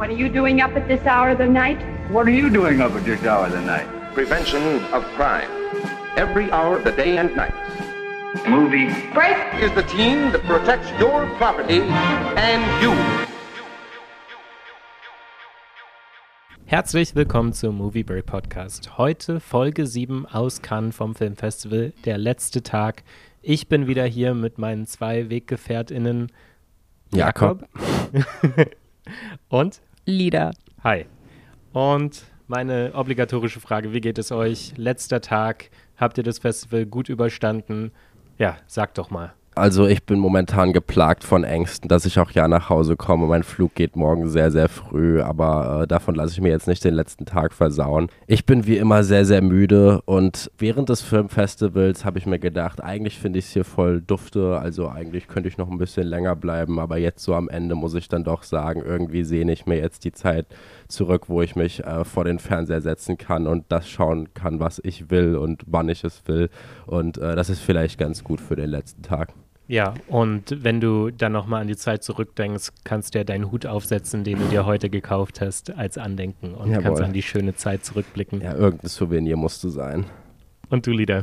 What are you doing up at this hour of the night? What are you doing up at this hour of the night? Prevention of crime. Every hour of the day and night. Movie. Break! Is the team that protects your property and you. Herzlich willkommen zum Movieberry Podcast. Heute Folge 7 aus Cannes vom Filmfestival, der letzte Tag. Ich bin wieder hier mit meinen zwei WeggefährtInnen Jakob, und Lieder. Hi. Und meine obligatorische Frage, wie geht es euch? Letzter Tag, habt ihr das Festival gut überstanden? Ja, sag doch mal. Also ich bin momentan geplagt von Ängsten, dass ich auch ja nach Hause komme. Mein Flug geht morgen sehr, sehr früh, aber äh, davon lasse ich mir jetzt nicht den letzten Tag versauen. Ich bin wie immer sehr, sehr müde und während des Filmfestivals habe ich mir gedacht, eigentlich finde ich es hier voll dufte, also eigentlich könnte ich noch ein bisschen länger bleiben, aber jetzt so am Ende muss ich dann doch sagen, irgendwie sehne ich mir jetzt die Zeit zurück, wo ich mich äh, vor den Fernseher setzen kann und das schauen kann, was ich will und wann ich es will. Und äh, das ist vielleicht ganz gut für den letzten Tag. Ja, und wenn du dann nochmal an die Zeit zurückdenkst, kannst du ja deinen Hut aufsetzen, den du dir heute gekauft hast, als Andenken und Jawohl. kannst an die schöne Zeit zurückblicken. Ja, irgendein Souvenir musste sein. Und du, Lieder?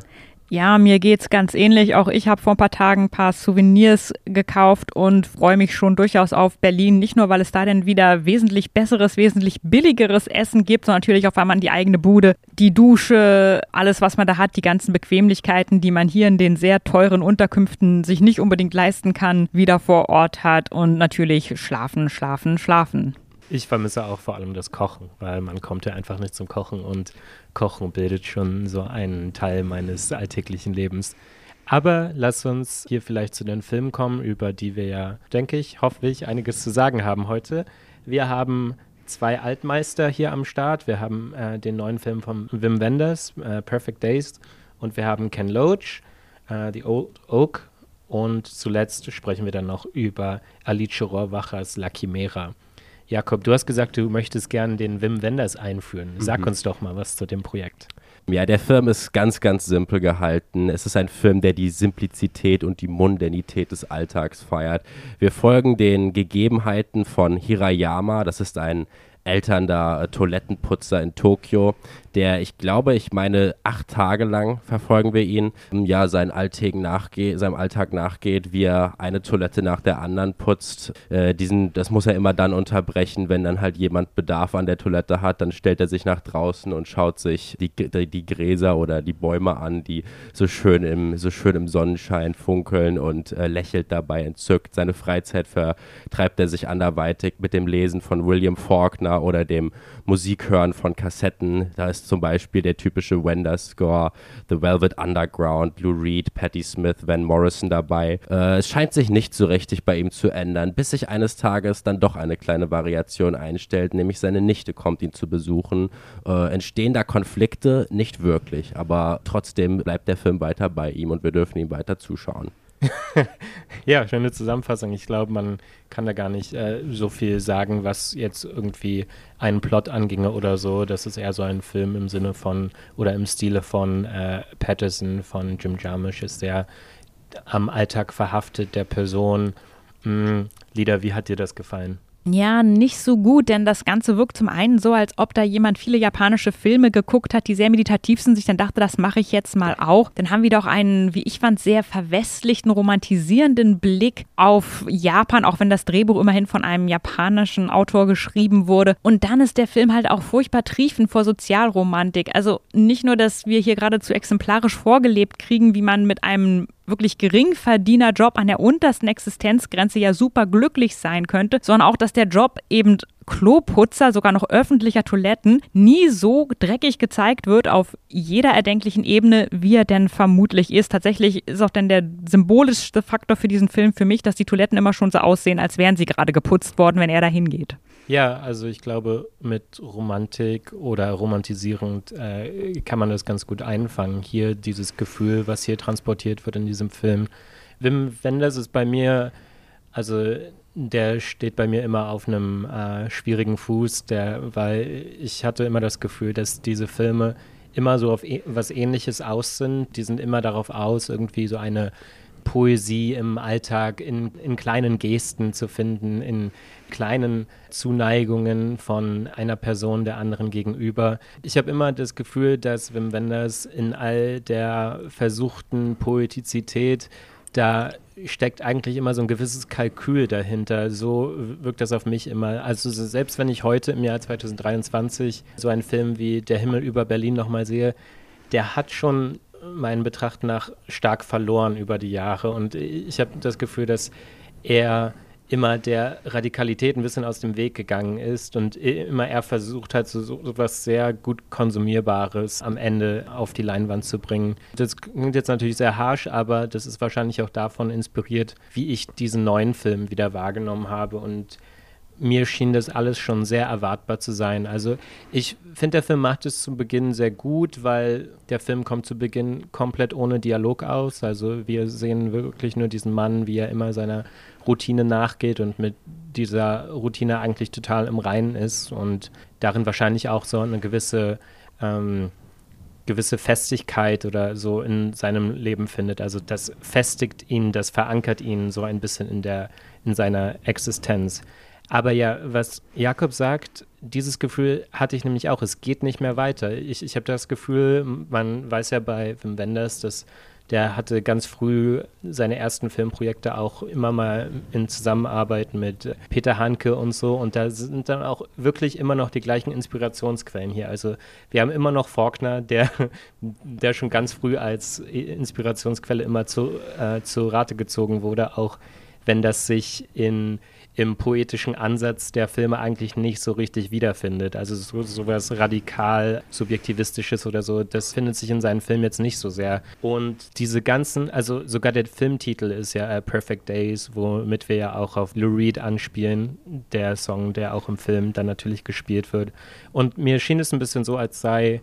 Ja, mir geht's ganz ähnlich. Auch ich habe vor ein paar Tagen ein paar Souvenirs gekauft und freue mich schon durchaus auf Berlin. Nicht nur, weil es da dann wieder wesentlich besseres, wesentlich billigeres Essen gibt, sondern natürlich auch, weil man die eigene Bude, die Dusche, alles, was man da hat, die ganzen Bequemlichkeiten, die man hier in den sehr teuren Unterkünften sich nicht unbedingt leisten kann, wieder vor Ort hat und natürlich schlafen, schlafen, schlafen. Ich vermisse auch vor allem das Kochen, weil man kommt ja einfach nicht zum Kochen und Kochen bildet schon so einen Teil meines alltäglichen Lebens. Aber lass uns hier vielleicht zu den Filmen kommen, über die wir ja, denke ich, hoffentlich einiges zu sagen haben heute. Wir haben zwei Altmeister hier am Start. Wir haben äh, den neuen Film von Wim Wenders, äh, Perfect Days, und wir haben Ken Loach, äh, The Old Oak. Und zuletzt sprechen wir dann noch über Alice Rohrwachers La Chimera. Jakob, du hast gesagt, du möchtest gerne den Wim Wenders einführen. Sag uns doch mal was zu dem Projekt. Ja, der Film ist ganz, ganz simpel gehalten. Es ist ein Film, der die Simplizität und die Mundanität des Alltags feiert. Wir folgen den Gegebenheiten von Hirayama. Das ist ein elternder äh, Toilettenputzer in Tokio, der, ich glaube, ich meine, acht Tage lang verfolgen wir ihn, ja, seinen Alltag seinem Alltag nachgeht, wie er eine Toilette nach der anderen putzt. Äh, diesen, das muss er immer dann unterbrechen, wenn dann halt jemand Bedarf an der Toilette hat, dann stellt er sich nach draußen und schaut sich die, die, die Gräser oder die Bäume an, die so schön im, so schön im Sonnenschein funkeln und äh, lächelt dabei entzückt. Seine Freizeit vertreibt er sich anderweitig mit dem Lesen von William Faulkner oder dem Musikhören von Kassetten. Da ist zum Beispiel der typische Wender-Score, The Velvet Underground, Lou Reed, Patti Smith, Van Morrison dabei. Äh, es scheint sich nicht so richtig bei ihm zu ändern, bis sich eines Tages dann doch eine kleine Variation einstellt, nämlich seine Nichte kommt ihn zu besuchen. Äh, entstehen da Konflikte? Nicht wirklich, aber trotzdem bleibt der Film weiter bei ihm und wir dürfen ihm weiter zuschauen. ja, schöne Zusammenfassung. Ich glaube, man kann da gar nicht äh, so viel sagen, was jetzt irgendwie einen Plot anginge oder so. Das ist eher so ein Film im Sinne von oder im Stile von äh, Patterson, von Jim Jarmusch, ist sehr am Alltag verhaftet der Person. Hm, Lieder, wie hat dir das gefallen? Ja, nicht so gut, denn das Ganze wirkt zum einen so, als ob da jemand viele japanische Filme geguckt hat, die sehr meditativ sind, sich dann dachte, das mache ich jetzt mal auch. Dann haben wir doch einen, wie ich fand, sehr verwestlichten, romantisierenden Blick auf Japan, auch wenn das Drehbuch immerhin von einem japanischen Autor geschrieben wurde. Und dann ist der Film halt auch furchtbar triefend vor Sozialromantik. Also nicht nur, dass wir hier geradezu exemplarisch vorgelebt kriegen, wie man mit einem wirklich Geringverdienerjob an der untersten Existenzgrenze ja super glücklich sein könnte, sondern auch, dass der Job eben Kloputzer, sogar noch öffentlicher Toiletten, nie so dreckig gezeigt wird auf jeder erdenklichen Ebene, wie er denn vermutlich ist. Tatsächlich ist auch denn der symbolischste Faktor für diesen Film für mich, dass die Toiletten immer schon so aussehen, als wären sie gerade geputzt worden, wenn er da hingeht. Ja, also ich glaube, mit Romantik oder romantisierend äh, kann man das ganz gut einfangen. Hier dieses Gefühl, was hier transportiert wird in diesem Film. Wim Wenders ist bei mir, also der steht bei mir immer auf einem äh, schwierigen Fuß, der, weil ich hatte immer das Gefühl, dass diese Filme immer so auf e was Ähnliches aus sind. Die sind immer darauf aus, irgendwie so eine Poesie im Alltag, in, in kleinen Gesten zu finden, in kleinen Zuneigungen von einer Person der anderen gegenüber. Ich habe immer das Gefühl, dass Wim Wenders in all der versuchten Poetizität da steckt eigentlich immer so ein gewisses Kalkül dahinter. So wirkt das auf mich immer. Also selbst wenn ich heute im Jahr 2023 so einen Film wie Der Himmel über Berlin nochmal sehe, der hat schon meinen Betracht nach stark verloren über die Jahre. Und ich habe das Gefühl, dass er immer der Radikalität ein bisschen aus dem Weg gegangen ist und immer er versucht hat, so, so was sehr gut Konsumierbares am Ende auf die Leinwand zu bringen. Das klingt jetzt natürlich sehr harsh, aber das ist wahrscheinlich auch davon inspiriert, wie ich diesen neuen Film wieder wahrgenommen habe und mir schien das alles schon sehr erwartbar zu sein. Also ich finde, der Film macht es zu Beginn sehr gut, weil der Film kommt zu Beginn komplett ohne Dialog aus. Also wir sehen wirklich nur diesen Mann, wie er immer seiner Routine nachgeht und mit dieser Routine eigentlich total im Reinen ist und darin wahrscheinlich auch so eine gewisse ähm, gewisse Festigkeit oder so in seinem Leben findet. Also das festigt ihn, das verankert ihn so ein bisschen in der in seiner Existenz. Aber ja, was Jakob sagt, dieses Gefühl hatte ich nämlich auch. Es geht nicht mehr weiter. Ich, ich habe das Gefühl, man weiß ja bei Wim Wenders, dass der hatte ganz früh seine ersten Filmprojekte auch immer mal in Zusammenarbeit mit Peter Hanke und so. Und da sind dann auch wirklich immer noch die gleichen Inspirationsquellen hier. Also wir haben immer noch Faulkner, der, der schon ganz früh als Inspirationsquelle immer zu, äh, zu Rate gezogen wurde, auch wenn das sich in im poetischen Ansatz der Filme eigentlich nicht so richtig wiederfindet. Also so, sowas radikal subjektivistisches oder so, das findet sich in seinen Filmen jetzt nicht so sehr. Und diese ganzen, also sogar der Filmtitel ist ja uh, Perfect Days, womit wir ja auch auf Lou Reed anspielen, der Song, der auch im Film dann natürlich gespielt wird. Und mir schien es ein bisschen so, als sei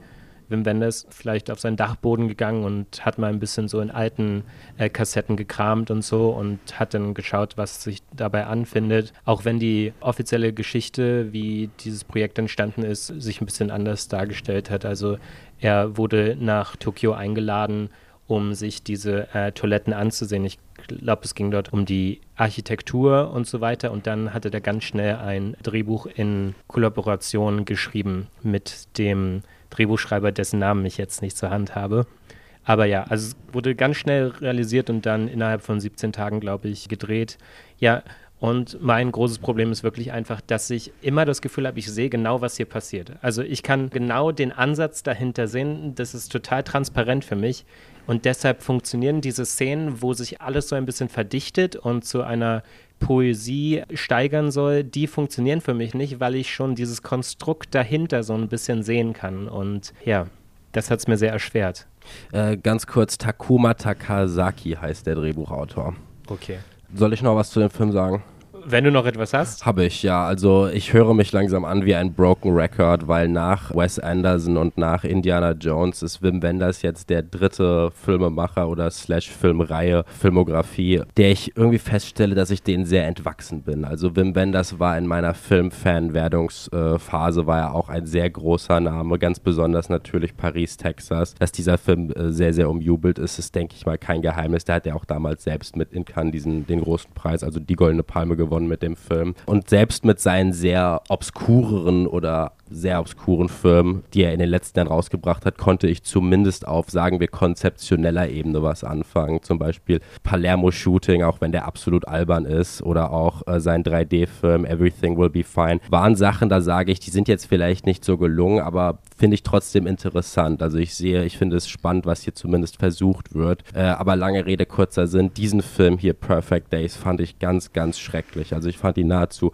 Wim Wenders vielleicht auf seinen Dachboden gegangen und hat mal ein bisschen so in alten äh, Kassetten gekramt und so und hat dann geschaut, was sich dabei anfindet. Auch wenn die offizielle Geschichte, wie dieses Projekt entstanden ist, sich ein bisschen anders dargestellt hat. Also er wurde nach Tokio eingeladen, um sich diese äh, Toiletten anzusehen. Ich glaube, es ging dort um die Architektur und so weiter. Und dann hatte er ganz schnell ein Drehbuch in Kollaboration geschrieben mit dem Drehbuchschreiber, dessen Namen ich jetzt nicht zur Hand habe. Aber ja, also es wurde ganz schnell realisiert und dann innerhalb von 17 Tagen, glaube ich, gedreht. Ja, und mein großes Problem ist wirklich einfach, dass ich immer das Gefühl habe, ich sehe genau, was hier passiert. Also ich kann genau den Ansatz dahinter sehen. Das ist total transparent für mich. Und deshalb funktionieren diese Szenen, wo sich alles so ein bisschen verdichtet und zu einer Poesie steigern soll, die funktionieren für mich nicht, weil ich schon dieses Konstrukt dahinter so ein bisschen sehen kann. Und ja, das hat es mir sehr erschwert. Äh, ganz kurz, Takuma Takasaki heißt der Drehbuchautor. Okay. Soll ich noch was zu dem Film sagen? Wenn du noch etwas hast? Habe ich, ja. Also ich höre mich langsam an wie ein Broken Record, weil nach Wes Anderson und nach Indiana Jones ist Wim Wenders jetzt der dritte Filmemacher oder slash Filmreihe, Filmografie, der ich irgendwie feststelle, dass ich denen sehr entwachsen bin. Also Wim Wenders war in meiner Filmfan-Werdungsphase, war er auch ein sehr großer Name, ganz besonders natürlich Paris, Texas. Dass dieser Film äh, sehr, sehr umjubelt ist, ist, denke ich mal, kein Geheimnis. Der hat ja auch damals selbst mit in Cannes diesen, den großen Preis, also die Goldene Palme gewonnen gewonnen mit dem Film. Und selbst mit seinen sehr obskureren oder sehr obskuren Filmen, die er in den letzten Jahren rausgebracht hat, konnte ich zumindest auf, sagen wir, konzeptioneller Ebene was anfangen. Zum Beispiel Palermo Shooting, auch wenn der absolut albern ist, oder auch äh, sein 3D-Film Everything Will Be Fine, waren Sachen, da sage ich, die sind jetzt vielleicht nicht so gelungen, aber finde ich trotzdem interessant. Also ich sehe, ich finde es spannend, was hier zumindest versucht wird. Äh, aber lange Rede, kurzer Sinn, diesen Film hier, Perfect Days, fand ich ganz, ganz schrecklich. Also ich fand ihn nahezu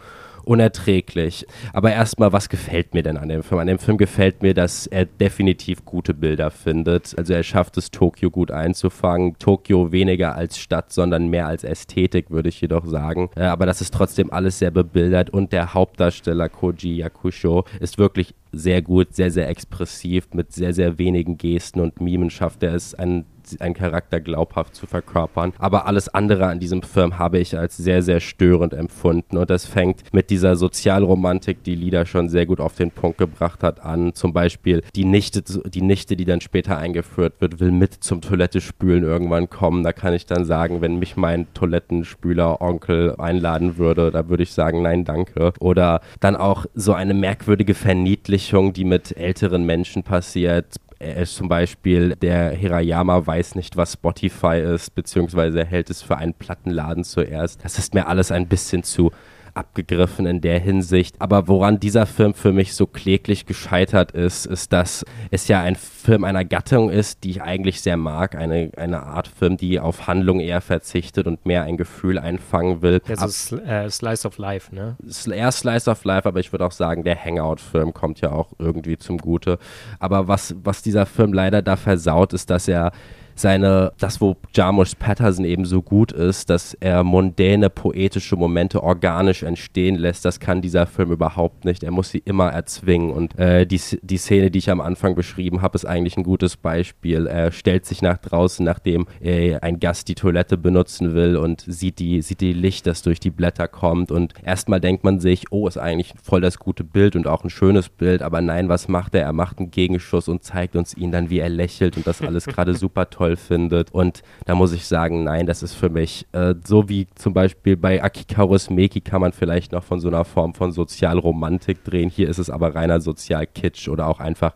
unerträglich. Aber erstmal, was gefällt mir denn an dem Film? An dem Film gefällt mir, dass er definitiv gute Bilder findet. Also er schafft es, Tokio gut einzufangen. Tokio weniger als Stadt, sondern mehr als Ästhetik, würde ich jedoch sagen. Äh, aber das ist trotzdem alles sehr bebildert und der Hauptdarsteller Koji Yakusho ist wirklich sehr gut, sehr, sehr expressiv, mit sehr, sehr wenigen Gesten und Mimen schafft er es, einen einen Charakter glaubhaft zu verkörpern. Aber alles andere an diesem Film habe ich als sehr, sehr störend empfunden. Und das fängt mit dieser Sozialromantik, die Lieder schon sehr gut auf den Punkt gebracht hat, an. Zum Beispiel die Nichte, die Nichte, die dann später eingeführt wird, will mit zum Toilette spülen irgendwann kommen. Da kann ich dann sagen, wenn mich mein Toilettenspüler Onkel einladen würde, da würde ich sagen, nein, danke. Oder dann auch so eine merkwürdige Verniedlichung, die mit älteren Menschen passiert. Ist zum Beispiel, der Hirayama weiß nicht, was Spotify ist, beziehungsweise er hält es für einen Plattenladen zuerst. Das ist mir alles ein bisschen zu abgegriffen in der Hinsicht. Aber woran dieser Film für mich so kläglich gescheitert ist, ist, dass es ja ein Film einer Gattung ist, die ich eigentlich sehr mag. Eine, eine Art Film, die auf Handlung eher verzichtet und mehr ein Gefühl einfangen will. Also Sl äh, Slice of Life, ne? Eher Slice of Life, aber ich würde auch sagen, der Hangout-Film kommt ja auch irgendwie zum Gute. Aber was, was dieser Film leider da versaut, ist, dass er seine, das, wo Jarmusch Patterson eben so gut ist, dass er mondäne, poetische Momente organisch entstehen lässt, das kann dieser Film überhaupt nicht. Er muss sie immer erzwingen. Und äh, die, die Szene, die ich am Anfang beschrieben habe, ist eigentlich ein gutes Beispiel. Er stellt sich nach draußen, nachdem äh, ein Gast die Toilette benutzen will und sieht die, sieht die Licht, das durch die Blätter kommt. Und erstmal denkt man sich, oh, ist eigentlich voll das gute Bild und auch ein schönes Bild. Aber nein, was macht er? Er macht einen Gegenschuss und zeigt uns ihn dann, wie er lächelt und das alles gerade super toll toll findet. Und da muss ich sagen, nein, das ist für mich äh, so wie zum Beispiel bei Akikaros Meki kann man vielleicht noch von so einer Form von Sozialromantik drehen. Hier ist es aber reiner Sozialkitsch oder auch einfach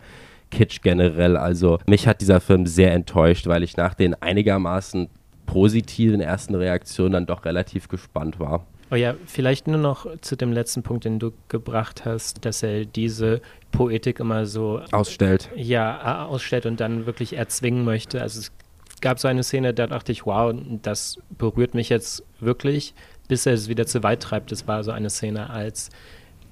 Kitsch generell. Also mich hat dieser Film sehr enttäuscht, weil ich nach den einigermaßen positiven ersten Reaktionen dann doch relativ gespannt war. Oh ja, vielleicht nur noch zu dem letzten Punkt, den du gebracht hast, dass er diese Poetik immer so ausstellt. Ja, ausstellt und dann wirklich erzwingen möchte. Also es gab so eine Szene, da dachte ich, wow, das berührt mich jetzt wirklich, bis er es wieder zu weit treibt. Das war so eine Szene, als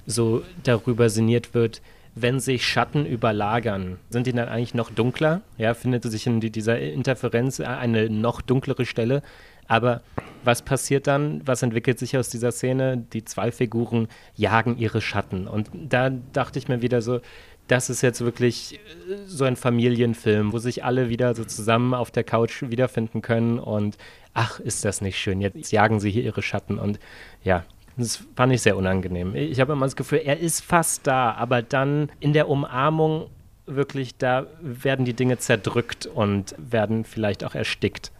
so darüber sinniert wird, wenn sich Schatten überlagern, sind die dann eigentlich noch dunkler? Ja, findet sich in dieser Interferenz eine noch dunklere Stelle. Aber was passiert dann? Was entwickelt sich aus dieser Szene? Die zwei Figuren jagen ihre Schatten. Und da dachte ich mir wieder so, das ist jetzt wirklich äh, so ein Familienfilm, wo sich alle wieder so zusammen auf der Couch wiederfinden können und ach, ist das nicht schön, jetzt jagen sie hier ihre Schatten und ja, das fand ich sehr unangenehm. Ich habe immer das Gefühl, er ist fast da, aber dann in der Umarmung wirklich, da werden die Dinge zerdrückt und werden vielleicht auch erstickt.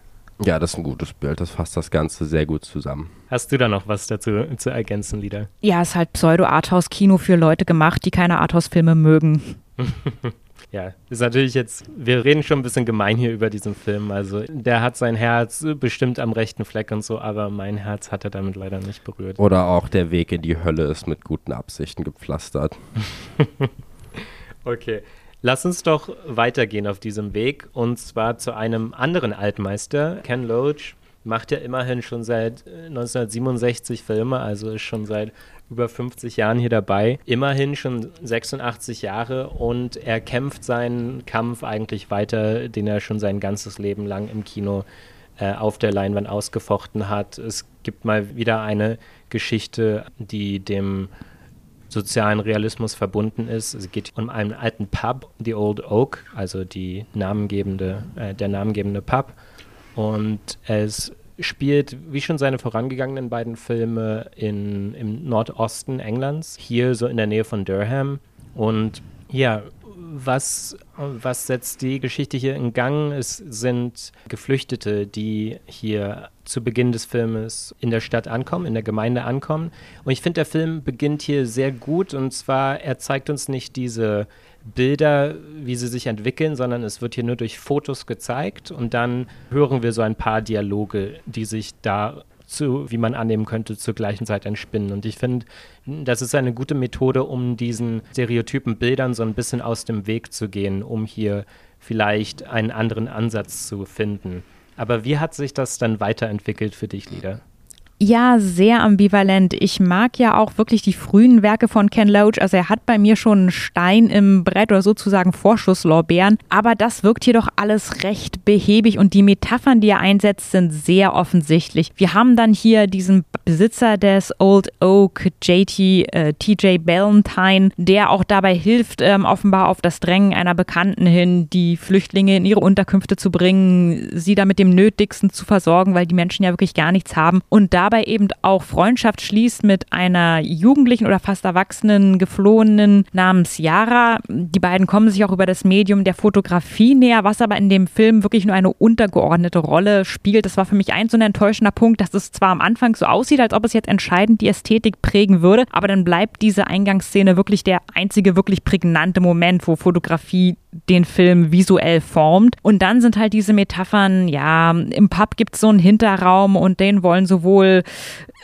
Ja, das ist ein gutes Bild. Das fasst das Ganze sehr gut zusammen. Hast du da noch was dazu zu ergänzen, Lieder? Ja, es ist halt Pseudo-Arthouse-Kino für Leute gemacht, die keine Arthouse-Filme mögen. ja, ist natürlich jetzt, wir reden schon ein bisschen gemein hier über diesen Film. Also, der hat sein Herz bestimmt am rechten Fleck und so, aber mein Herz hat er damit leider nicht berührt. Oder auch der Weg in die Hölle ist mit guten Absichten gepflastert. okay. Lass uns doch weitergehen auf diesem Weg und zwar zu einem anderen Altmeister. Ken Loach macht ja immerhin schon seit 1967 äh, Filme, also ist schon seit über 50 Jahren hier dabei. Immerhin schon 86 Jahre und er kämpft seinen Kampf eigentlich weiter, den er schon sein ganzes Leben lang im Kino äh, auf der Leinwand ausgefochten hat. Es gibt mal wieder eine Geschichte, die dem sozialen Realismus verbunden ist. Es geht um einen alten Pub, The Old Oak, also die namengebende, äh, der namengebende Pub. Und es spielt, wie schon seine vorangegangenen beiden Filme, in, im Nordosten Englands, hier so in der Nähe von Durham. Und ja, was, was setzt die Geschichte hier in Gang? Es sind Geflüchtete, die hier zu Beginn des Filmes in der Stadt ankommen, in der Gemeinde ankommen. Und ich finde, der Film beginnt hier sehr gut. Und zwar, er zeigt uns nicht diese Bilder, wie sie sich entwickeln, sondern es wird hier nur durch Fotos gezeigt. Und dann hören wir so ein paar Dialoge, die sich da zu, wie man annehmen könnte, zur gleichen Zeit entspinnen. Und ich finde, das ist eine gute Methode, um diesen stereotypen Bildern so ein bisschen aus dem Weg zu gehen, um hier vielleicht einen anderen Ansatz zu finden. Aber wie hat sich das dann weiterentwickelt für dich, Lieder? Ja, sehr ambivalent. Ich mag ja auch wirklich die frühen Werke von Ken Loach. Also er hat bei mir schon einen Stein im Brett oder sozusagen Vorschusslorbeeren. Aber das wirkt hier doch alles recht behäbig und die Metaphern, die er einsetzt, sind sehr offensichtlich. Wir haben dann hier diesen Besitzer des Old Oak, JT, äh, TJ Ballantyne, der auch dabei hilft, ähm, offenbar auf das Drängen einer Bekannten hin, die Flüchtlinge in ihre Unterkünfte zu bringen, sie da mit dem Nötigsten zu versorgen, weil die Menschen ja wirklich gar nichts haben. Und da dabei eben auch Freundschaft schließt mit einer jugendlichen oder fast erwachsenen Geflohenen namens Yara. Die beiden kommen sich auch über das Medium der Fotografie näher, was aber in dem Film wirklich nur eine untergeordnete Rolle spielt. Das war für mich ein so ein enttäuschender Punkt, dass es zwar am Anfang so aussieht, als ob es jetzt entscheidend die Ästhetik prägen würde, aber dann bleibt diese Eingangsszene wirklich der einzige wirklich prägnante Moment, wo Fotografie den Film visuell formt. Und dann sind halt diese Metaphern, ja, im Pub gibt es so einen Hinterraum und den wollen sowohl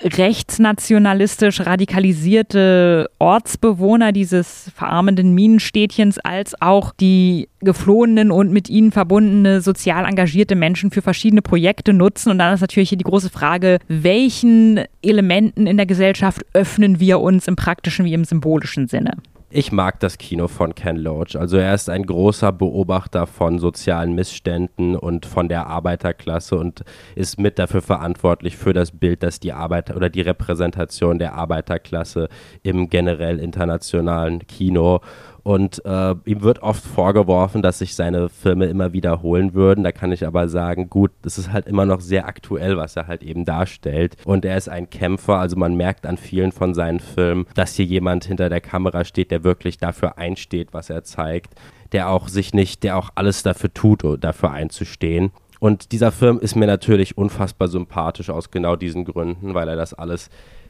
rechtsnationalistisch radikalisierte Ortsbewohner dieses verarmenden Minenstädtchens als auch die geflohenen und mit ihnen verbundene sozial engagierte Menschen für verschiedene Projekte nutzen. Und dann ist natürlich hier die große Frage, welchen Elementen in der Gesellschaft öffnen wir uns im praktischen wie im symbolischen Sinne? Ich mag das Kino von Ken Loach. Also er ist ein großer Beobachter von sozialen Missständen und von der Arbeiterklasse und ist mit dafür verantwortlich für das Bild, dass die Arbeiter oder die Repräsentation der Arbeiterklasse im generell internationalen Kino und äh, ihm wird oft vorgeworfen, dass sich seine Filme immer wiederholen würden. Da kann ich aber sagen, gut, das ist halt immer noch sehr aktuell, was er halt eben darstellt. Und er ist ein Kämpfer, also man merkt an vielen von seinen Filmen, dass hier jemand hinter der Kamera steht, der wirklich dafür einsteht, was er zeigt. Der auch sich nicht, der auch alles dafür tut, dafür einzustehen. Und dieser Film ist mir natürlich unfassbar sympathisch aus genau diesen Gründen, weil er das alles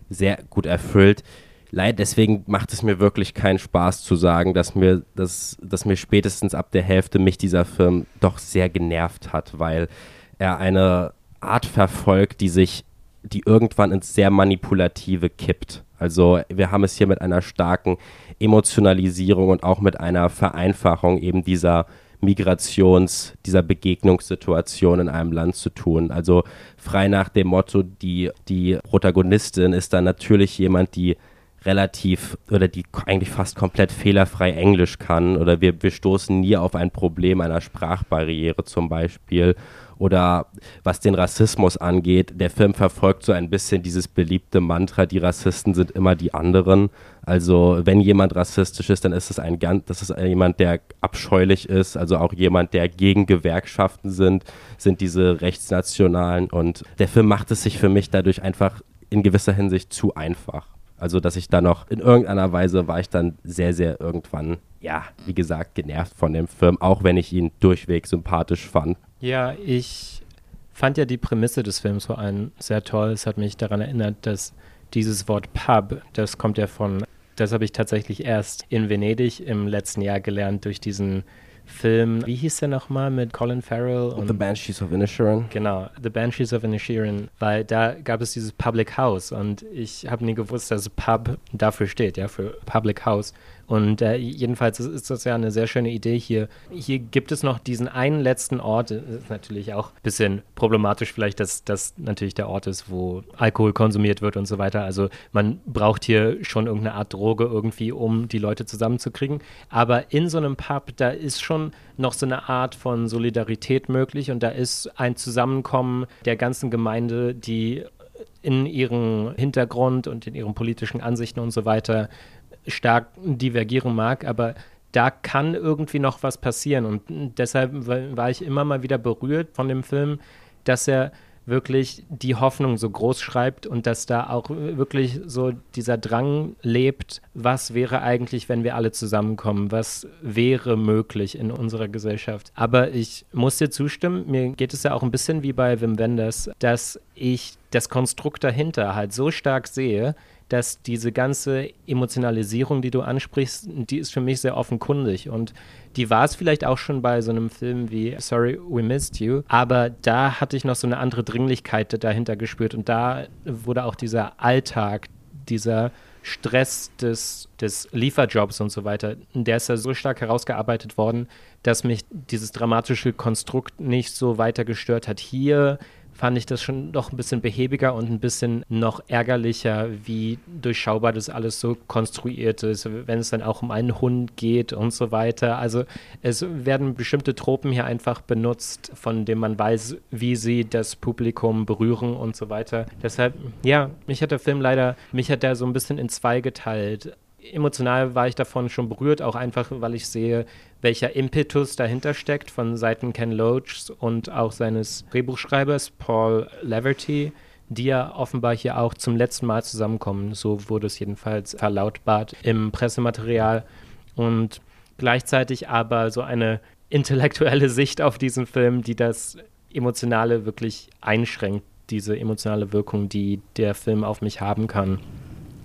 sehr gut erfüllt leid, deswegen macht es mir wirklich keinen Spaß zu sagen, dass mir, dass, dass mir spätestens ab der Hälfte mich dieser Film doch sehr genervt hat, weil er eine Art verfolgt, die sich, die irgendwann ins sehr manipulative kippt. Also wir haben es hier mit einer starken Emotionalisierung und auch mit einer Vereinfachung eben dieser Migrations-, dieser Begegnungssituation in einem Land zu tun. Also frei nach dem Motto, die, die Protagonistin ist dann natürlich jemand, die relativ oder die eigentlich fast komplett fehlerfrei Englisch kann oder wir, wir stoßen nie auf ein Problem einer Sprachbarriere zum Beispiel oder was den Rassismus angeht, der Film verfolgt so ein bisschen dieses beliebte Mantra, die Rassisten sind immer die anderen. Also wenn jemand rassistisch ist, dann ist es ein ganz, das ist jemand, der abscheulich ist, also auch jemand, der gegen Gewerkschaften sind, sind diese Rechtsnationalen und der Film macht es sich für mich dadurch einfach in gewisser Hinsicht zu einfach. Also, dass ich da noch in irgendeiner Weise war ich dann sehr, sehr irgendwann, ja, wie gesagt, genervt von dem Film, auch wenn ich ihn durchweg sympathisch fand. Ja, ich fand ja die Prämisse des Films vor allem sehr toll. Es hat mich daran erinnert, dass dieses Wort Pub, das kommt ja von, das habe ich tatsächlich erst in Venedig im letzten Jahr gelernt durch diesen Film, wie hieß der nochmal mit Colin Farrell? Und The Banshees of Inisherin. Genau, The Banshees of Inisherin, weil da gab es dieses Public House und ich habe nie gewusst, dass Pub dafür steht, ja, für Public House. Und äh, jedenfalls ist das ja eine sehr schöne Idee hier. Hier gibt es noch diesen einen letzten Ort. Das ist natürlich auch ein bisschen problematisch, vielleicht, dass das natürlich der Ort ist, wo Alkohol konsumiert wird und so weiter. Also man braucht hier schon irgendeine Art Droge irgendwie, um die Leute zusammenzukriegen. Aber in so einem Pub, da ist schon noch so eine Art von Solidarität möglich und da ist ein Zusammenkommen der ganzen Gemeinde, die in ihrem Hintergrund und in ihren politischen Ansichten und so weiter stark divergieren mag, aber da kann irgendwie noch was passieren. Und deshalb war ich immer mal wieder berührt von dem Film, dass er wirklich die Hoffnung so groß schreibt und dass da auch wirklich so dieser Drang lebt, was wäre eigentlich, wenn wir alle zusammenkommen, was wäre möglich in unserer Gesellschaft. Aber ich muss dir zustimmen, mir geht es ja auch ein bisschen wie bei Wim Wenders, dass ich das Konstrukt dahinter halt so stark sehe, dass diese ganze Emotionalisierung, die du ansprichst, die ist für mich sehr offenkundig. Und die war es vielleicht auch schon bei so einem Film wie Sorry, We Missed You. Aber da hatte ich noch so eine andere Dringlichkeit dahinter gespürt. Und da wurde auch dieser Alltag, dieser Stress des, des Lieferjobs und so weiter, der ist ja so stark herausgearbeitet worden, dass mich dieses dramatische Konstrukt nicht so weiter gestört hat. Hier fand ich das schon doch ein bisschen behäbiger und ein bisschen noch ärgerlicher, wie durchschaubar das alles so konstruiert ist, wenn es dann auch um einen Hund geht und so weiter. Also es werden bestimmte Tropen hier einfach benutzt, von denen man weiß, wie sie das Publikum berühren und so weiter. Deshalb, ja, mich hat der Film leider, mich hat der so ein bisschen in zwei geteilt emotional war ich davon schon berührt, auch einfach, weil ich sehe, welcher Impetus dahinter steckt von Seiten Ken Loach und auch seines Drehbuchschreibers Paul Leverty, die ja offenbar hier auch zum letzten Mal zusammenkommen. So wurde es jedenfalls verlautbart im Pressematerial. Und gleichzeitig aber so eine intellektuelle Sicht auf diesen Film, die das Emotionale wirklich einschränkt, diese emotionale Wirkung, die der Film auf mich haben kann.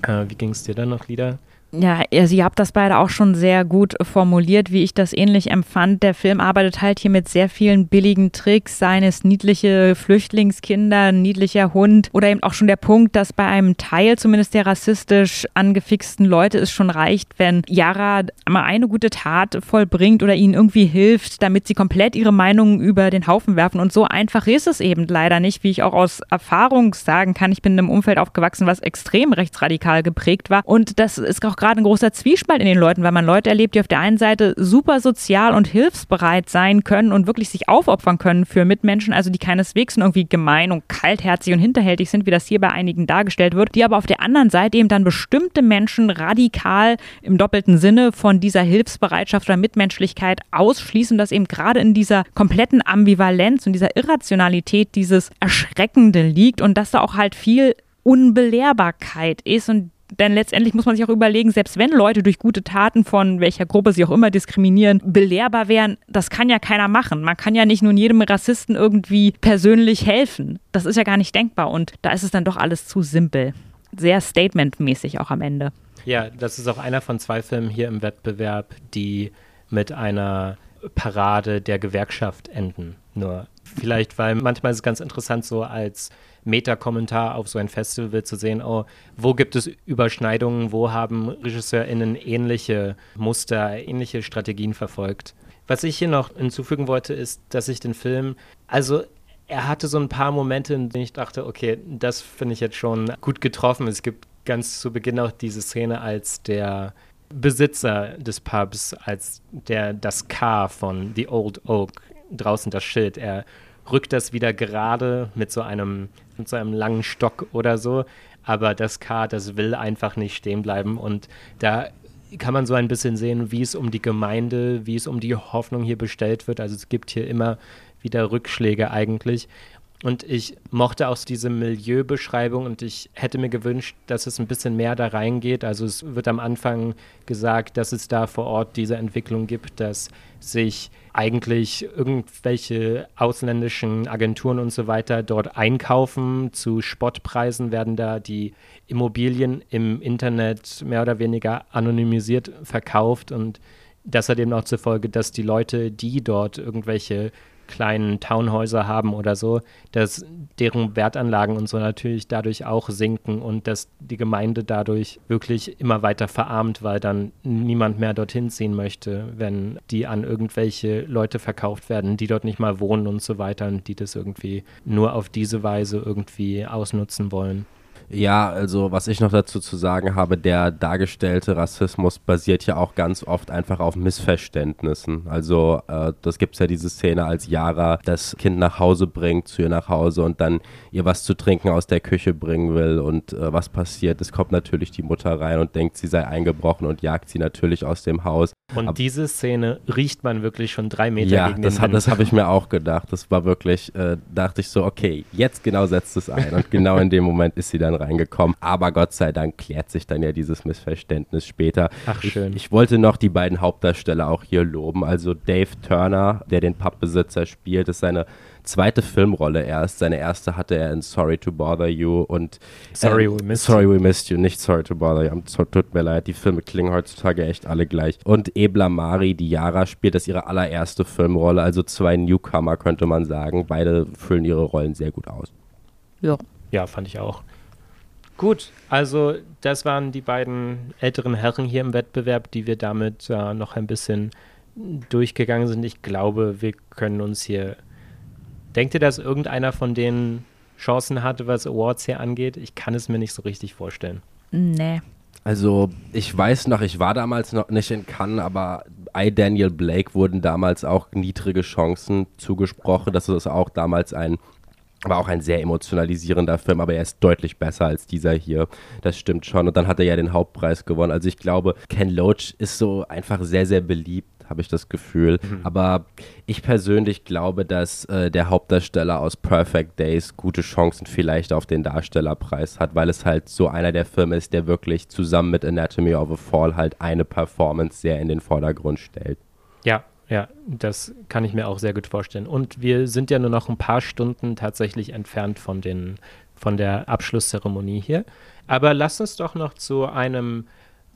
Äh, wie ging es dir dann noch, Lieder? Ja, also ihr habt das beide auch schon sehr gut formuliert, wie ich das ähnlich empfand. Der Film arbeitet halt hier mit sehr vielen billigen Tricks, seines niedliche Flüchtlingskinder, niedlicher Hund oder eben auch schon der Punkt, dass bei einem Teil zumindest der rassistisch angefixten Leute es schon reicht, wenn Yara mal eine gute Tat vollbringt oder ihnen irgendwie hilft, damit sie komplett ihre Meinungen über den Haufen werfen. Und so einfach ist es eben leider nicht, wie ich auch aus Erfahrung sagen kann. Ich bin in einem Umfeld aufgewachsen, was extrem rechtsradikal geprägt war. Und das ist auch gerade ein großer Zwiespalt in den Leuten, weil man Leute erlebt, die auf der einen Seite super sozial und hilfsbereit sein können und wirklich sich aufopfern können für Mitmenschen, also die keineswegs irgendwie gemein und kaltherzig und hinterhältig sind, wie das hier bei einigen dargestellt wird, die aber auf der anderen Seite eben dann bestimmte Menschen radikal im doppelten Sinne von dieser Hilfsbereitschaft oder Mitmenschlichkeit ausschließen, dass eben gerade in dieser kompletten Ambivalenz und dieser Irrationalität dieses Erschreckende liegt und dass da auch halt viel Unbelehrbarkeit ist und denn letztendlich muss man sich auch überlegen, selbst wenn Leute durch gute Taten von welcher Gruppe sie auch immer diskriminieren, belehrbar wären, das kann ja keiner machen. Man kann ja nicht nur jedem Rassisten irgendwie persönlich helfen. Das ist ja gar nicht denkbar und da ist es dann doch alles zu simpel. Sehr statementmäßig auch am Ende. Ja, das ist auch einer von zwei Filmen hier im Wettbewerb, die mit einer Parade der Gewerkschaft enden. Nur vielleicht, weil manchmal ist es ganz interessant, so als Meta-Kommentar auf so ein Festival zu sehen, oh, wo gibt es Überschneidungen, wo haben RegisseurInnen ähnliche Muster, ähnliche Strategien verfolgt. Was ich hier noch hinzufügen wollte, ist, dass ich den Film, also er hatte so ein paar Momente, in denen ich dachte, okay, das finde ich jetzt schon gut getroffen. Es gibt ganz zu Beginn auch diese Szene, als der Besitzer des Pubs, als der das K von The Old Oak draußen das Schild, er rückt das wieder gerade mit so einem, mit so einem langen Stock oder so. Aber das K, das will einfach nicht stehen bleiben. Und da kann man so ein bisschen sehen, wie es um die Gemeinde, wie es um die Hoffnung hier bestellt wird. Also es gibt hier immer wieder Rückschläge eigentlich. Und ich mochte auch diese Milieubeschreibung und ich hätte mir gewünscht, dass es ein bisschen mehr da reingeht. Also es wird am Anfang gesagt, dass es da vor Ort diese Entwicklung gibt, dass sich eigentlich irgendwelche ausländischen Agenturen und so weiter dort einkaufen. Zu Spottpreisen werden da die Immobilien im Internet mehr oder weniger anonymisiert verkauft und das hat eben auch zur Folge, dass die Leute, die dort irgendwelche kleinen Townhäuser haben oder so, dass deren Wertanlagen und so natürlich dadurch auch sinken und dass die Gemeinde dadurch wirklich immer weiter verarmt, weil dann niemand mehr dorthin ziehen möchte, wenn die an irgendwelche Leute verkauft werden, die dort nicht mal wohnen und so weiter und die das irgendwie nur auf diese Weise irgendwie ausnutzen wollen. Ja, also was ich noch dazu zu sagen habe, der dargestellte Rassismus basiert ja auch ganz oft einfach auf Missverständnissen. Also äh, das gibt es ja diese Szene, als Yara das Kind nach Hause bringt, zu ihr nach Hause und dann ihr was zu trinken aus der Küche bringen will und äh, was passiert? Es kommt natürlich die Mutter rein und denkt, sie sei eingebrochen und jagt sie natürlich aus dem Haus. Und Ab diese Szene riecht man wirklich schon drei Meter ja, gegen das den das habe ich mir auch gedacht. Das war wirklich, äh, dachte ich so, okay, jetzt genau setzt es ein und genau in dem Moment ist sie dann reingekommen. Aber Gott sei Dank klärt sich dann ja dieses Missverständnis später. Ach, schön. Ich, ich wollte noch die beiden Hauptdarsteller auch hier loben. Also Dave Turner, der den Pappbesitzer spielt, ist seine zweite Filmrolle erst. Seine erste hatte er in Sorry to Bother You und Sorry, äh, we missed Sorry you. We Missed You, nicht Sorry to Bother You. Tut mir leid, die Filme klingen heutzutage echt alle gleich. Und Ebla Mari, die Yara spielt, das ihre allererste Filmrolle, also zwei Newcomer könnte man sagen. Beide füllen ihre Rollen sehr gut aus. Ja. Ja, fand ich auch. Gut, also das waren die beiden älteren Herren hier im Wettbewerb, die wir damit äh, noch ein bisschen durchgegangen sind. Ich glaube, wir können uns hier Denkt ihr, dass irgendeiner von denen Chancen hatte, was Awards hier angeht? Ich kann es mir nicht so richtig vorstellen. Nee. Also, ich weiß noch, ich war damals noch nicht in Cannes, aber I. Daniel Blake wurden damals auch niedrige Chancen zugesprochen. Das ist auch damals ein, war auch ein sehr emotionalisierender Film, aber er ist deutlich besser als dieser hier. Das stimmt schon. Und dann hat er ja den Hauptpreis gewonnen. Also, ich glaube, Ken Loach ist so einfach sehr, sehr beliebt habe ich das Gefühl. Mhm. Aber ich persönlich glaube, dass äh, der Hauptdarsteller aus Perfect Days gute Chancen vielleicht auf den Darstellerpreis hat, weil es halt so einer der Filme ist, der wirklich zusammen mit Anatomy of a Fall halt eine Performance sehr in den Vordergrund stellt. Ja, ja, das kann ich mir auch sehr gut vorstellen. Und wir sind ja nur noch ein paar Stunden tatsächlich entfernt von, den, von der Abschlusszeremonie hier. Aber lass uns doch noch zu einem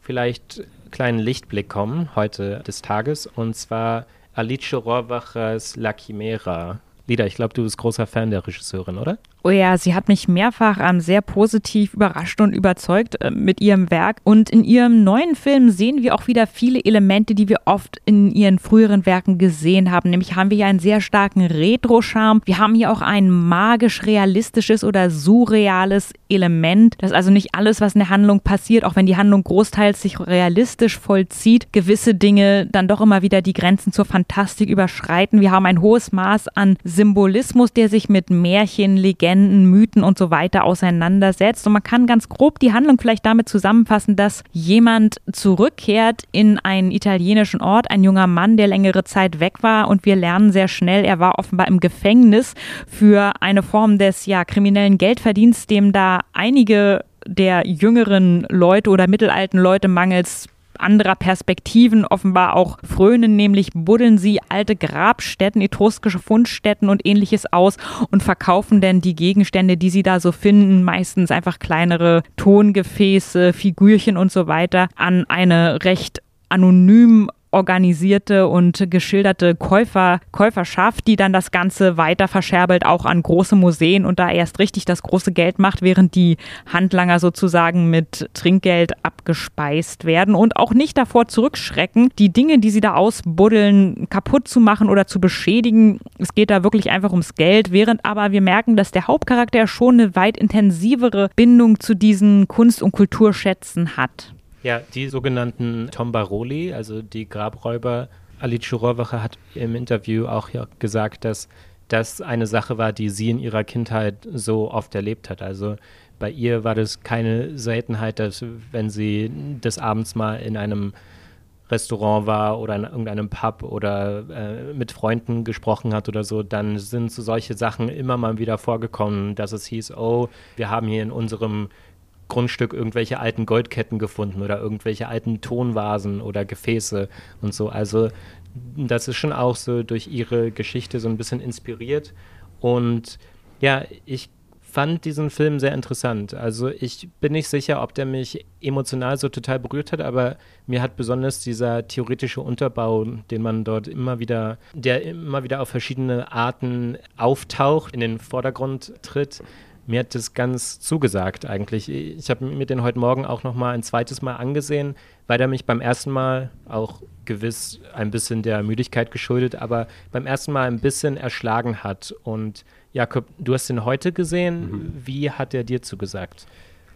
vielleicht kleinen Lichtblick kommen heute des Tages und zwar Alice Rohrwachers La Chimera. Lida, ich glaube, du bist großer Fan der Regisseurin, oder? Oh ja, sie hat mich mehrfach ähm, sehr positiv überrascht und überzeugt äh, mit ihrem Werk. Und in ihrem neuen Film sehen wir auch wieder viele Elemente, die wir oft in ihren früheren Werken gesehen haben. Nämlich haben wir hier einen sehr starken Retro-Charme. Wir haben hier auch ein magisch-realistisches oder surreales Element. Das ist also nicht alles, was in der Handlung passiert, auch wenn die Handlung großteils sich realistisch vollzieht, gewisse Dinge dann doch immer wieder die Grenzen zur Fantastik überschreiten. Wir haben ein hohes Maß an Symbolismus, der sich mit Märchen, Legenden, Legenden, Mythen und so weiter auseinandersetzt. Und man kann ganz grob die Handlung vielleicht damit zusammenfassen, dass jemand zurückkehrt in einen italienischen Ort, ein junger Mann, der längere Zeit weg war und wir lernen sehr schnell, er war offenbar im Gefängnis für eine Form des ja kriminellen Geldverdienst, dem da einige der jüngeren Leute oder mittelalten Leute mangels anderer Perspektiven offenbar auch frönen, nämlich buddeln sie alte Grabstätten, etruskische Fundstätten und ähnliches aus und verkaufen denn die Gegenstände, die sie da so finden, meistens einfach kleinere Tongefäße, Figürchen und so weiter, an eine recht anonym organisierte und geschilderte Käufer, Käuferschaft, die dann das Ganze weiter verscherbelt, auch an große Museen und da erst richtig das große Geld macht, während die Handlanger sozusagen mit Trinkgeld abgespeist werden und auch nicht davor zurückschrecken, die Dinge, die sie da ausbuddeln, kaputt zu machen oder zu beschädigen. Es geht da wirklich einfach ums Geld, während aber wir merken, dass der Hauptcharakter schon eine weit intensivere Bindung zu diesen Kunst- und Kulturschätzen hat. Ja, die sogenannten Tombaroli, also die Grabräuber, Alice Rohrwacher hat im Interview auch gesagt, dass das eine Sache war, die sie in ihrer Kindheit so oft erlebt hat. Also bei ihr war das keine Seltenheit, dass wenn sie des Abends mal in einem Restaurant war oder in irgendeinem Pub oder äh, mit Freunden gesprochen hat oder so, dann sind so solche Sachen immer mal wieder vorgekommen, dass es hieß, oh, wir haben hier in unserem Grundstück irgendwelche alten Goldketten gefunden oder irgendwelche alten Tonvasen oder Gefäße und so. Also das ist schon auch so durch ihre Geschichte so ein bisschen inspiriert. Und ja, ich fand diesen Film sehr interessant. Also ich bin nicht sicher, ob der mich emotional so total berührt hat, aber mir hat besonders dieser theoretische Unterbau, den man dort immer wieder, der immer wieder auf verschiedene Arten auftaucht, in den Vordergrund tritt, mir hat das ganz zugesagt eigentlich. Ich habe mir den heute Morgen auch noch mal ein zweites Mal angesehen, weil er mich beim ersten Mal auch gewiss ein bisschen der Müdigkeit geschuldet, aber beim ersten Mal ein bisschen erschlagen hat. Und Jakob, du hast ihn heute gesehen. Mhm. Wie hat er dir zugesagt?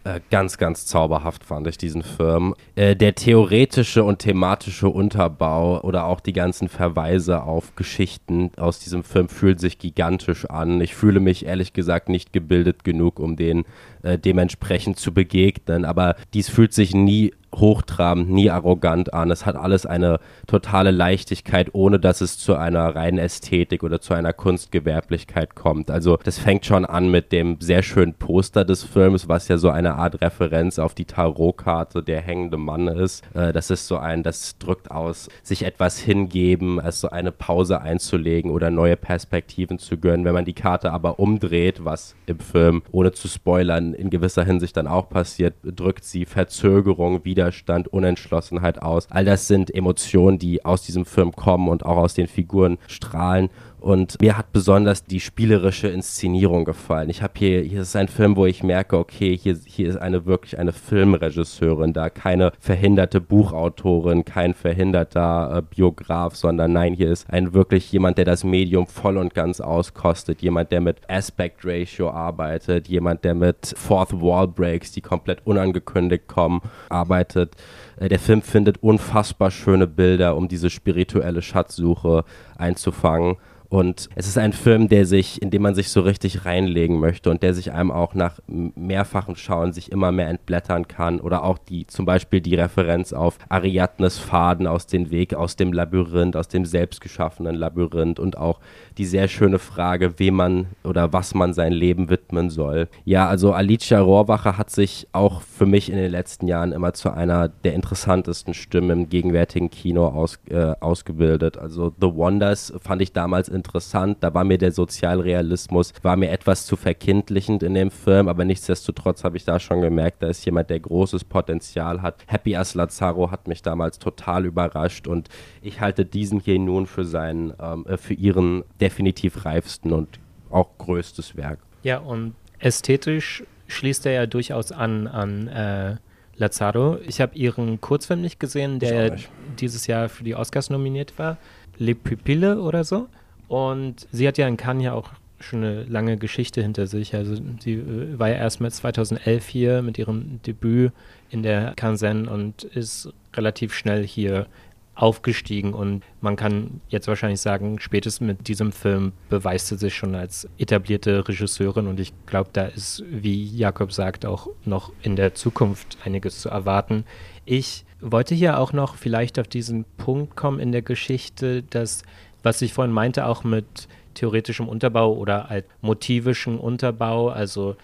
Äh, ganz, ganz zauberhaft fand ich diesen Film. Äh, der theoretische und thematische Unterbau oder auch die ganzen Verweise auf Geschichten aus diesem Film fühlen sich gigantisch an. Ich fühle mich ehrlich gesagt nicht gebildet genug, um den äh, dementsprechend zu begegnen, aber dies fühlt sich nie hochtrabend, nie arrogant an. Es hat alles eine totale Leichtigkeit, ohne dass es zu einer reinen Ästhetik oder zu einer Kunstgewerblichkeit kommt. Also das fängt schon an mit dem sehr schönen Poster des Films, was ja so eine Art Referenz auf die Tarotkarte der hängende Mann ist. Äh, das ist so ein, das drückt aus, sich etwas hingeben, als so eine Pause einzulegen oder neue Perspektiven zu gönnen. Wenn man die Karte aber umdreht, was im Film, ohne zu spoilern, in gewisser Hinsicht dann auch passiert, drückt sie Verzögerung Widerstand, Unentschlossenheit aus. All das sind Emotionen, die aus diesem Film kommen und auch aus den Figuren strahlen. Und mir hat besonders die spielerische Inszenierung gefallen. Ich habe hier, hier ist ein Film, wo ich merke, okay, hier, hier ist eine wirklich eine Filmregisseurin da, keine verhinderte Buchautorin, kein verhinderter äh, Biograf, sondern nein, hier ist ein wirklich jemand, der das Medium voll und ganz auskostet, jemand, der mit Aspect Ratio arbeitet, jemand, der mit Fourth Wall Breaks, die komplett unangekündigt kommen, arbeitet. Äh, der Film findet unfassbar schöne Bilder, um diese spirituelle Schatzsuche einzufangen. Und es ist ein Film, der sich, in dem man sich so richtig reinlegen möchte und der sich einem auch nach mehrfachen Schauen sich immer mehr entblättern kann. Oder auch die, zum Beispiel die Referenz auf Ariadnes Faden aus dem Weg, aus dem Labyrinth, aus dem selbstgeschaffenen Labyrinth und auch die sehr schöne Frage, wem man oder was man sein Leben widmen soll. Ja, also Alicia Rohrwacher hat sich auch für mich in den letzten Jahren immer zu einer der interessantesten Stimmen im gegenwärtigen Kino aus, äh, ausgebildet. Also The Wonders fand ich damals in interessant. Da war mir der Sozialrealismus, war mir etwas zu verkindlichend in dem Film, aber nichtsdestotrotz habe ich da schon gemerkt, da ist jemand, der großes Potenzial hat. Happy as Lazaro hat mich damals total überrascht und ich halte diesen hier nun für seinen, ähm, äh, für ihren definitiv reifsten und auch größtes Werk. Ja, und ästhetisch schließt er ja durchaus an an äh, Lazaro. Ich habe ihren Kurzfilm nicht gesehen, der nicht. dieses Jahr für die Oscars nominiert war. Le Pupille oder so. Und sie hat ja in Cannes ja auch schon eine lange Geschichte hinter sich. Also sie äh, war ja erst mit 2011 hier mit ihrem Debüt in der Kansen und ist relativ schnell hier aufgestiegen und man kann jetzt wahrscheinlich sagen, spätestens mit diesem Film beweist sie sich schon als etablierte Regisseurin und ich glaube, da ist, wie Jakob sagt, auch noch in der Zukunft einiges zu erwarten. Ich wollte hier auch noch vielleicht auf diesen Punkt kommen in der Geschichte, dass was ich vorhin meinte, auch mit theoretischem Unterbau oder halt motivischem Unterbau. Also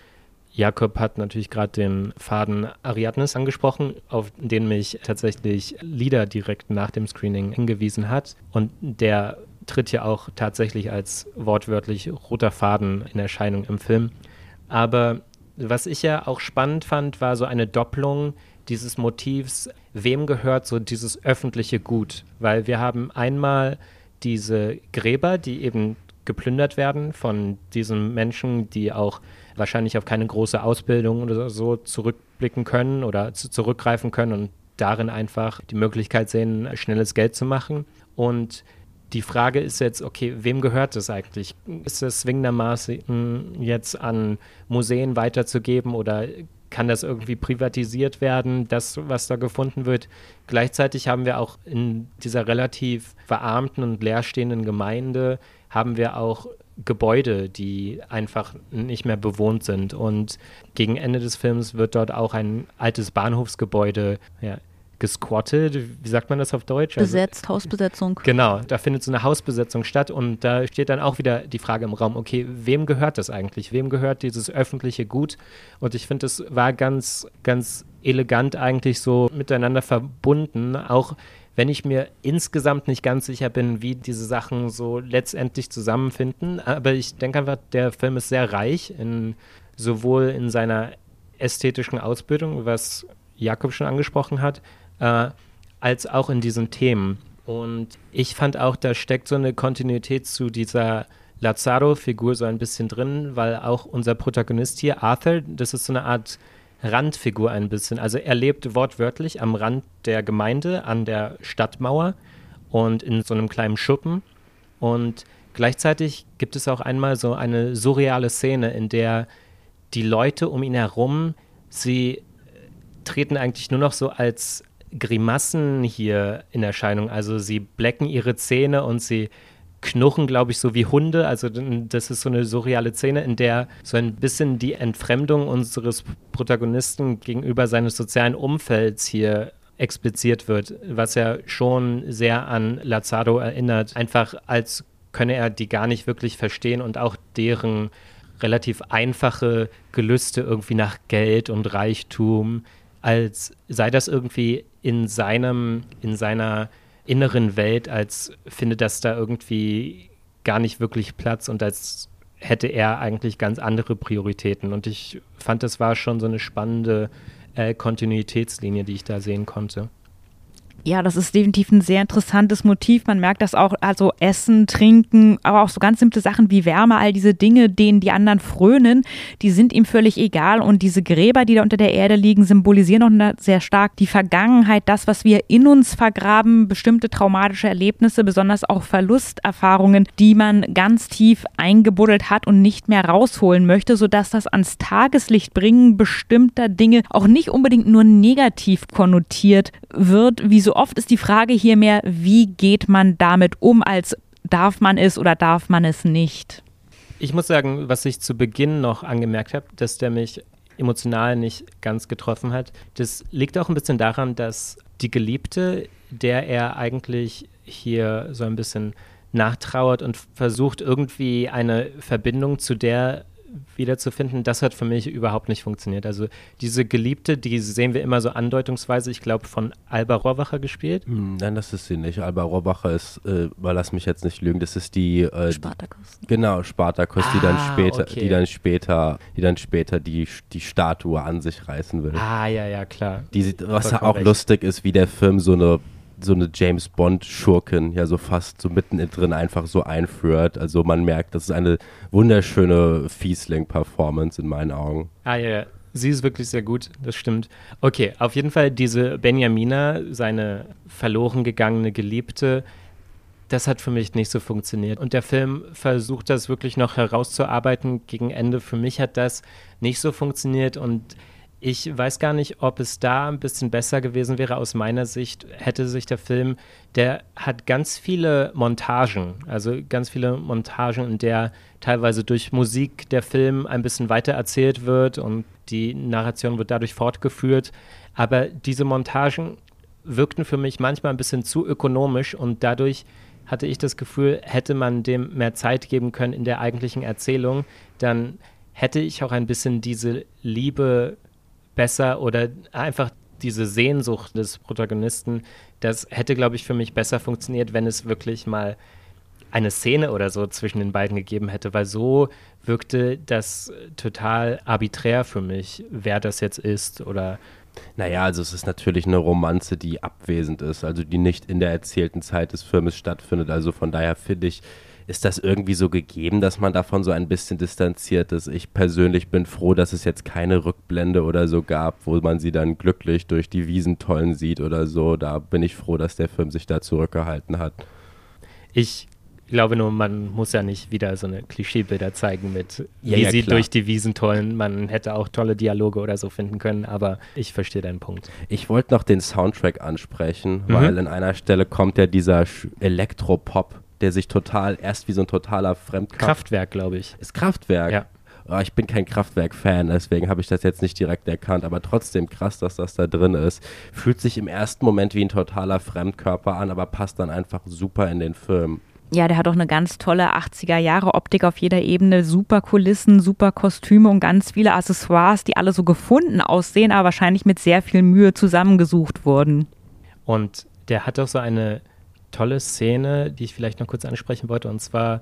Jakob hat natürlich gerade den Faden Ariadnes angesprochen, auf den mich tatsächlich Lieder direkt nach dem Screening hingewiesen hat. Und der tritt ja auch tatsächlich als wortwörtlich roter Faden in Erscheinung im Film. Aber was ich ja auch spannend fand, war so eine Doppelung dieses Motivs, wem gehört so dieses öffentliche Gut? Weil wir haben einmal diese Gräber, die eben geplündert werden von diesen Menschen, die auch wahrscheinlich auf keine große Ausbildung oder so zurückblicken können oder zu zurückgreifen können und darin einfach die Möglichkeit sehen, schnelles Geld zu machen. Und die Frage ist jetzt, okay, wem gehört das eigentlich? Ist es zwingendermaßen jetzt an Museen weiterzugeben oder kann das irgendwie privatisiert werden, das, was da gefunden wird. Gleichzeitig haben wir auch in dieser relativ verarmten und leerstehenden Gemeinde, haben wir auch Gebäude, die einfach nicht mehr bewohnt sind. Und gegen Ende des Films wird dort auch ein altes Bahnhofsgebäude ja, gesquattet, wie sagt man das auf Deutsch? Also Besetzt, also, Hausbesetzung. Genau, da findet so eine Hausbesetzung statt und da steht dann auch wieder die Frage im Raum, okay, wem gehört das eigentlich? Wem gehört dieses öffentliche Gut? Und ich finde, es war ganz, ganz elegant eigentlich so miteinander verbunden, auch wenn ich mir insgesamt nicht ganz sicher bin, wie diese Sachen so letztendlich zusammenfinden. Aber ich denke einfach, der Film ist sehr reich, in, sowohl in seiner ästhetischen Ausbildung, was Jakob schon angesprochen hat, äh, als auch in diesen Themen. Und ich fand auch, da steckt so eine Kontinuität zu dieser Lazaro-Figur so ein bisschen drin, weil auch unser Protagonist hier, Arthur, das ist so eine Art Randfigur ein bisschen. Also er lebt wortwörtlich am Rand der Gemeinde, an der Stadtmauer und in so einem kleinen Schuppen. Und gleichzeitig gibt es auch einmal so eine surreale Szene, in der die Leute um ihn herum, sie treten eigentlich nur noch so als Grimassen hier in Erscheinung. Also sie blecken ihre Zähne und sie knurren, glaube ich, so wie Hunde. Also das ist so eine surreale Szene, in der so ein bisschen die Entfremdung unseres Protagonisten gegenüber seines sozialen Umfelds hier expliziert wird, was ja schon sehr an Lazaro erinnert. Einfach als könne er die gar nicht wirklich verstehen und auch deren relativ einfache Gelüste irgendwie nach Geld und Reichtum als sei das irgendwie in seinem, in seiner inneren Welt, als findet das da irgendwie gar nicht wirklich Platz und als hätte er eigentlich ganz andere Prioritäten. Und ich fand, das war schon so eine spannende äh, Kontinuitätslinie, die ich da sehen konnte. Ja, das ist definitiv ein sehr interessantes Motiv. Man merkt das auch, also Essen, Trinken, aber auch so ganz simple Sachen wie Wärme, all diese Dinge, denen die anderen frönen, die sind ihm völlig egal. Und diese Gräber, die da unter der Erde liegen, symbolisieren auch sehr stark die Vergangenheit, das, was wir in uns vergraben, bestimmte traumatische Erlebnisse, besonders auch Verlusterfahrungen, die man ganz tief eingebuddelt hat und nicht mehr rausholen möchte, sodass das ans Tageslicht bringen bestimmter Dinge auch nicht unbedingt nur negativ konnotiert wird, wie so oft ist die Frage hier mehr, wie geht man damit um, als darf man es oder darf man es nicht? Ich muss sagen, was ich zu Beginn noch angemerkt habe, dass der mich emotional nicht ganz getroffen hat, das liegt auch ein bisschen daran, dass die Geliebte, der er eigentlich hier so ein bisschen nachtrauert und versucht irgendwie eine Verbindung zu der wiederzufinden, das hat für mich überhaupt nicht funktioniert. Also diese Geliebte, die sehen wir immer so andeutungsweise, ich glaube, von Alba Rohrwacher gespielt. Hm, nein, das ist sie nicht. Alba Rohrwacher ist, äh, lass mich jetzt nicht lügen, das ist die äh, Spartakus. Genau, Spartakus, die dann Ah, später, okay. die dann später, die dann später die, die Statue an sich reißen will. Ah, ja, ja, klar. Die, was Vollkommen auch recht. lustig ist, wie der Film so eine so eine James Bond Schurkin ja so fast so mitten in drin einfach so einführt. Also man merkt, das ist eine wunderschöne Fiesling Performance in meinen Augen. Ah, ja, ja. Sie ist wirklich sehr gut, das stimmt. Okay, auf jeden Fall diese Benjamina, seine verloren gegangene Geliebte, das hat für mich nicht so funktioniert. Und der Film versucht das wirklich noch herauszuarbeiten gegen Ende. Für mich hat das nicht so funktioniert und ich weiß gar nicht, ob es da ein bisschen besser gewesen wäre. Aus meiner Sicht hätte sich der Film, der hat ganz viele Montagen, also ganz viele Montagen, in der teilweise durch Musik der Film ein bisschen weiter erzählt wird und die Narration wird dadurch fortgeführt. Aber diese Montagen wirkten für mich manchmal ein bisschen zu ökonomisch und dadurch hatte ich das Gefühl, hätte man dem mehr Zeit geben können in der eigentlichen Erzählung, dann hätte ich auch ein bisschen diese Liebe besser oder einfach diese Sehnsucht des Protagonisten, das hätte, glaube ich, für mich besser funktioniert, wenn es wirklich mal eine Szene oder so zwischen den beiden gegeben hätte, weil so wirkte das total arbiträr für mich, wer das jetzt ist oder Naja, also es ist natürlich eine Romanze, die abwesend ist, also die nicht in der erzählten Zeit des Filmes stattfindet. Also von daher finde ich, ist das irgendwie so gegeben, dass man davon so ein bisschen distanziert ist. Ich persönlich bin froh, dass es jetzt keine Rückblende oder so gab, wo man sie dann glücklich durch die Wiesen tollen sieht oder so. Da bin ich froh, dass der Film sich da zurückgehalten hat. ich glaube nur, man muss ja nicht wieder so eine Klischeebilder zeigen mit, Ja, wie ja, sie klar. durch die Wiesen tollen. Man hätte auch tolle Dialoge oder so finden können, aber ich verstehe deinen Punkt. Ich wollte noch den Soundtrack ansprechen, Mhm. weil an einer Stelle kommt ja dieser Elektropop, der sich total, erst wie so ein totaler Fremdkraft Kraftwerk, glaube ich. Ist Kraftwerk. Ja. Ah, Ich bin kein Kraftwerk-Fan, deswegen habe ich das jetzt nicht direkt erkannt, aber trotzdem krass, dass das da drin ist. Fühlt sich im ersten Moment wie ein totaler Fremdkörper an, aber passt dann einfach super in den Film. Ja, der hat auch eine ganz tolle 80er Jahre Optik auf jeder Ebene, super Kulissen, super Kostüme und ganz viele Accessoires, die alle so gefunden aussehen, aber wahrscheinlich mit sehr viel Mühe zusammengesucht wurden. Und der hat auch so eine tolle Szene, die ich vielleicht noch kurz ansprechen wollte, und zwar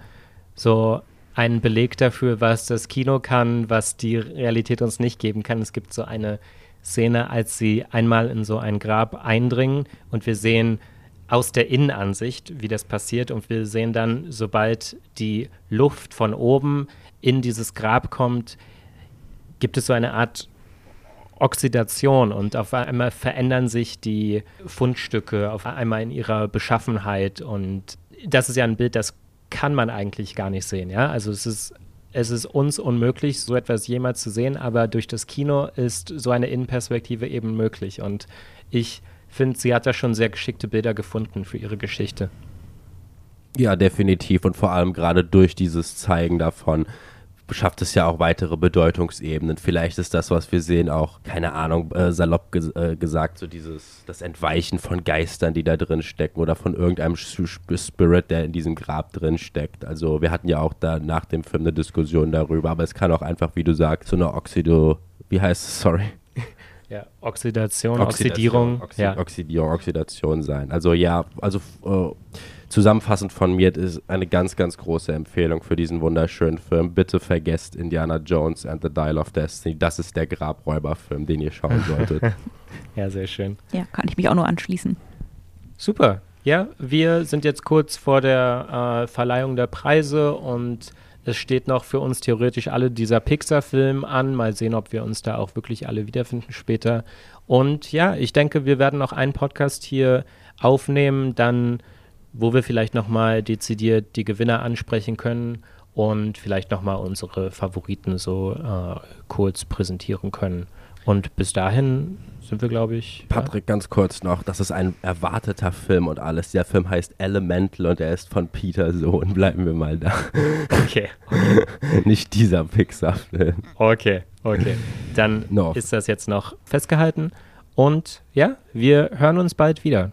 so einen Beleg dafür, was das Kino kann, was die Realität uns nicht geben kann. Es gibt so eine Szene, als sie einmal in so ein Grab eindringen und wir sehen aus der Innenansicht, wie das passiert, und wir sehen dann, sobald die Luft von oben in dieses Grab kommt, gibt es so eine Art Oxidation und auf einmal verändern sich die Fundstücke auf einmal in ihrer Beschaffenheit und das ist ja ein Bild, das kann man eigentlich gar nicht sehen, ja? Also es ist es ist uns unmöglich, so etwas jemals zu sehen, aber durch das Kino ist so eine Innenperspektive eben möglich und ich finde, sie hat da schon sehr geschickte Bilder gefunden für ihre Geschichte. Ja, definitiv und vor allem gerade durch dieses Zeigen davon schafft es ja auch weitere Bedeutungsebenen. Vielleicht ist das, was wir sehen, auch, keine Ahnung, äh, salopp ges äh, gesagt, so dieses, das Entweichen von Geistern, die da drin stecken oder von irgendeinem Spirit, der in diesem Grab drin steckt. Also wir hatten ja auch da nach dem Film eine Diskussion darüber, aber es kann auch einfach, wie du sagst, so eine Oxido, wie heißt es, sorry? Ja, Oxidation, Oxidierung, Oxi ja. Oxidierung, Oxidation sein. Also ja, also äh, zusammenfassend von mir ist eine ganz, ganz große Empfehlung für diesen wunderschönen Film. Bitte vergesst Indiana Jones and the Dial of Destiny. Das ist der Grabräuberfilm, den ihr schauen solltet. ja, sehr schön. Ja, kann ich mich auch nur anschließen. Super. Ja, wir sind jetzt kurz vor der äh, Verleihung der Preise und es steht noch für uns theoretisch alle dieser Pixar-Film an. Mal sehen, ob wir uns da auch wirklich alle wiederfinden später. Und ja, ich denke, wir werden noch einen Podcast hier aufnehmen, dann, wo wir vielleicht nochmal dezidiert die Gewinner ansprechen können und vielleicht nochmal unsere Favoriten so äh, kurz präsentieren können. Und bis dahin sind wir, glaube ich. Patrick, ganz kurz noch, das ist ein erwarteter Film und alles. Der Film heißt Elemental und er ist von Peter Sohn. Bleiben wir mal da. Okay. Nicht dieser Pixar-Film. Okay, okay. Dann No. ist das jetzt noch festgehalten. Und ja, wir hören uns bald wieder.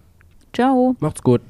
Ciao. Macht's gut.